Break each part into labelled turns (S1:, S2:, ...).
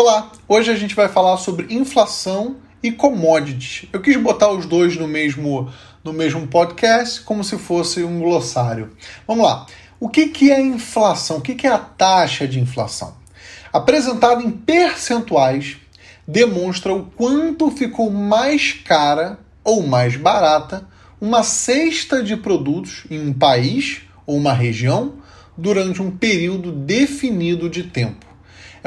S1: Olá, hoje a gente vai falar sobre inflação e commodities. Eu quis botar os dois no mesmo, no mesmo podcast, como se fosse um glossário. Vamos lá. O que, que é inflação? O que, que é a taxa de inflação? Apresentada em percentuais, demonstra o quanto ficou mais cara ou mais barata uma cesta de produtos em um país ou uma região durante um período definido de tempo.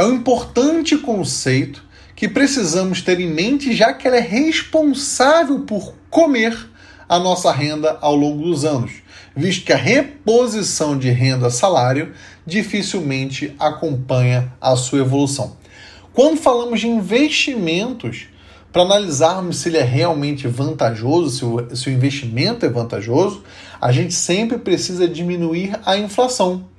S1: É um importante conceito que precisamos ter em mente, já que ela é responsável por comer a nossa renda ao longo dos anos, visto que a reposição de renda-salário dificilmente acompanha a sua evolução. Quando falamos de investimentos, para analisarmos se ele é realmente vantajoso, se o, se o investimento é vantajoso, a gente sempre precisa diminuir a inflação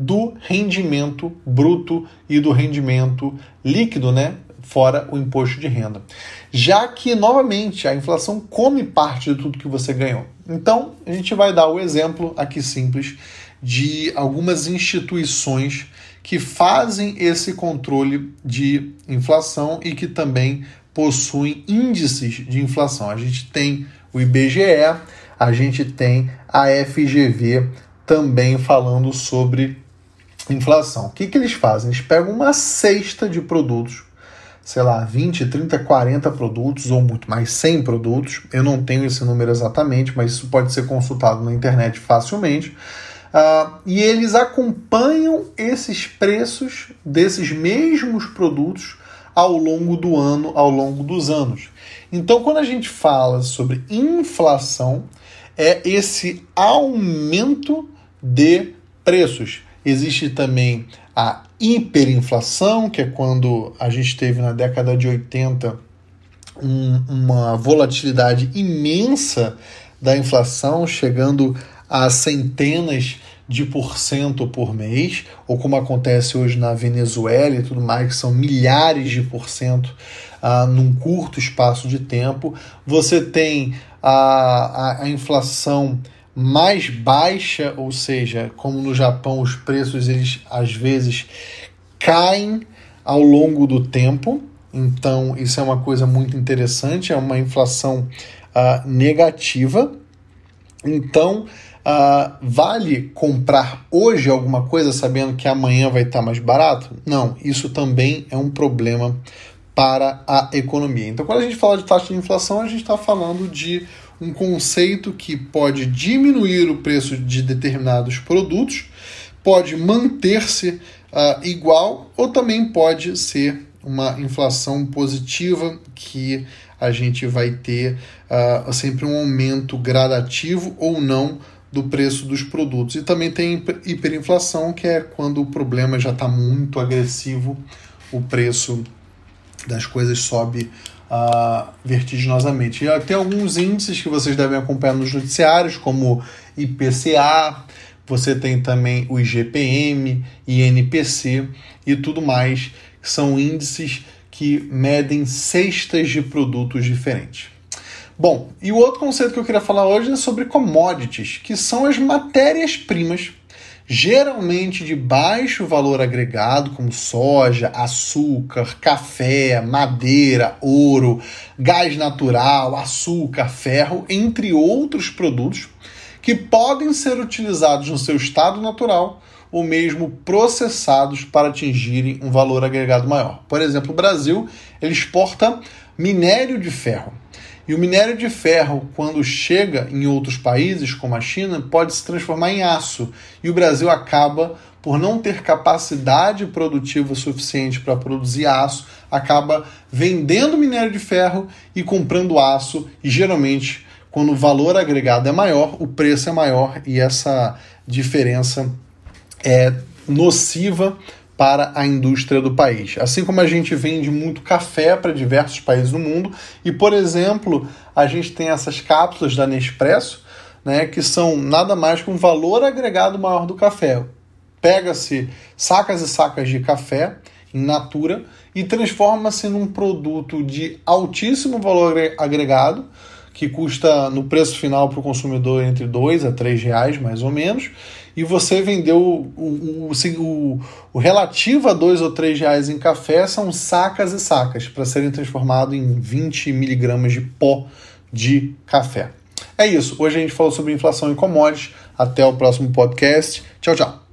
S1: do rendimento bruto e do rendimento líquido, né? Fora o imposto de renda. Já que, novamente, a inflação come parte de tudo que você ganhou. Então, a gente vai dar o exemplo aqui simples de algumas instituições que fazem esse controle de inflação e que também possuem índices de inflação. A gente tem o IBGE, a gente tem a FGV também falando sobre inflação. O que, que eles fazem? Eles pegam uma cesta de produtos, sei lá, 20, 30, 40 produtos ou muito mais, 100 produtos. Eu não tenho esse número exatamente, mas isso pode ser consultado na internet facilmente. Uh, e eles acompanham esses preços desses mesmos produtos ao longo do ano, ao longo dos anos. Então, quando a gente fala sobre inflação, é esse aumento de preços. Existe também a hiperinflação, que é quando a gente teve na década de 80 um, uma volatilidade imensa da inflação, chegando a centenas de porcento por mês, ou como acontece hoje na Venezuela e tudo mais, que são milhares de porcento uh, num curto espaço de tempo. Você tem a, a, a inflação mais baixa, ou seja, como no Japão os preços eles às vezes caem ao longo do tempo. Então isso é uma coisa muito interessante, é uma inflação uh, negativa. Então Uh, vale comprar hoje alguma coisa sabendo que amanhã vai estar mais barato? Não, isso também é um problema para a economia. Então, quando a gente fala de taxa de inflação, a gente está falando de um conceito que pode diminuir o preço de determinados produtos, pode manter-se uh, igual ou também pode ser uma inflação positiva que a gente vai ter uh, sempre um aumento gradativo ou não do preço dos produtos. E também tem hiperinflação, que é quando o problema já está muito agressivo, o preço das coisas sobe uh, vertiginosamente. E tem alguns índices que vocês devem acompanhar nos noticiários, como IPCA, você tem também o IGPM, INPC e tudo mais, que são índices que medem cestas de produtos diferentes. Bom, e o outro conceito que eu queria falar hoje é sobre commodities, que são as matérias-primas, geralmente de baixo valor agregado, como soja, açúcar, café, madeira, ouro, gás natural, açúcar, ferro, entre outros produtos que podem ser utilizados no seu estado natural ou mesmo processados para atingirem um valor agregado maior. Por exemplo, o Brasil ele exporta minério de ferro. E o minério de ferro, quando chega em outros países, como a China, pode se transformar em aço. E o Brasil acaba, por não ter capacidade produtiva suficiente para produzir aço, acaba vendendo minério de ferro e comprando aço. E geralmente, quando o valor agregado é maior, o preço é maior e essa diferença é nociva para a indústria do país. Assim como a gente vende muito café para diversos países do mundo, e por exemplo, a gente tem essas cápsulas da Nespresso, né, que são nada mais que um valor agregado maior do café. Pega-se sacas e sacas de café em natura e transforma-se num produto de altíssimo valor agregado que custa no preço final para o consumidor entre 2 a 3 reais, mais ou menos, e você vendeu o, o, o, o relativo a 2 ou 3 reais em café são sacas e sacas para serem transformados em 20 miligramas de pó de café. É isso. Hoje a gente falou sobre inflação e commodities. Até o próximo podcast. Tchau, tchau.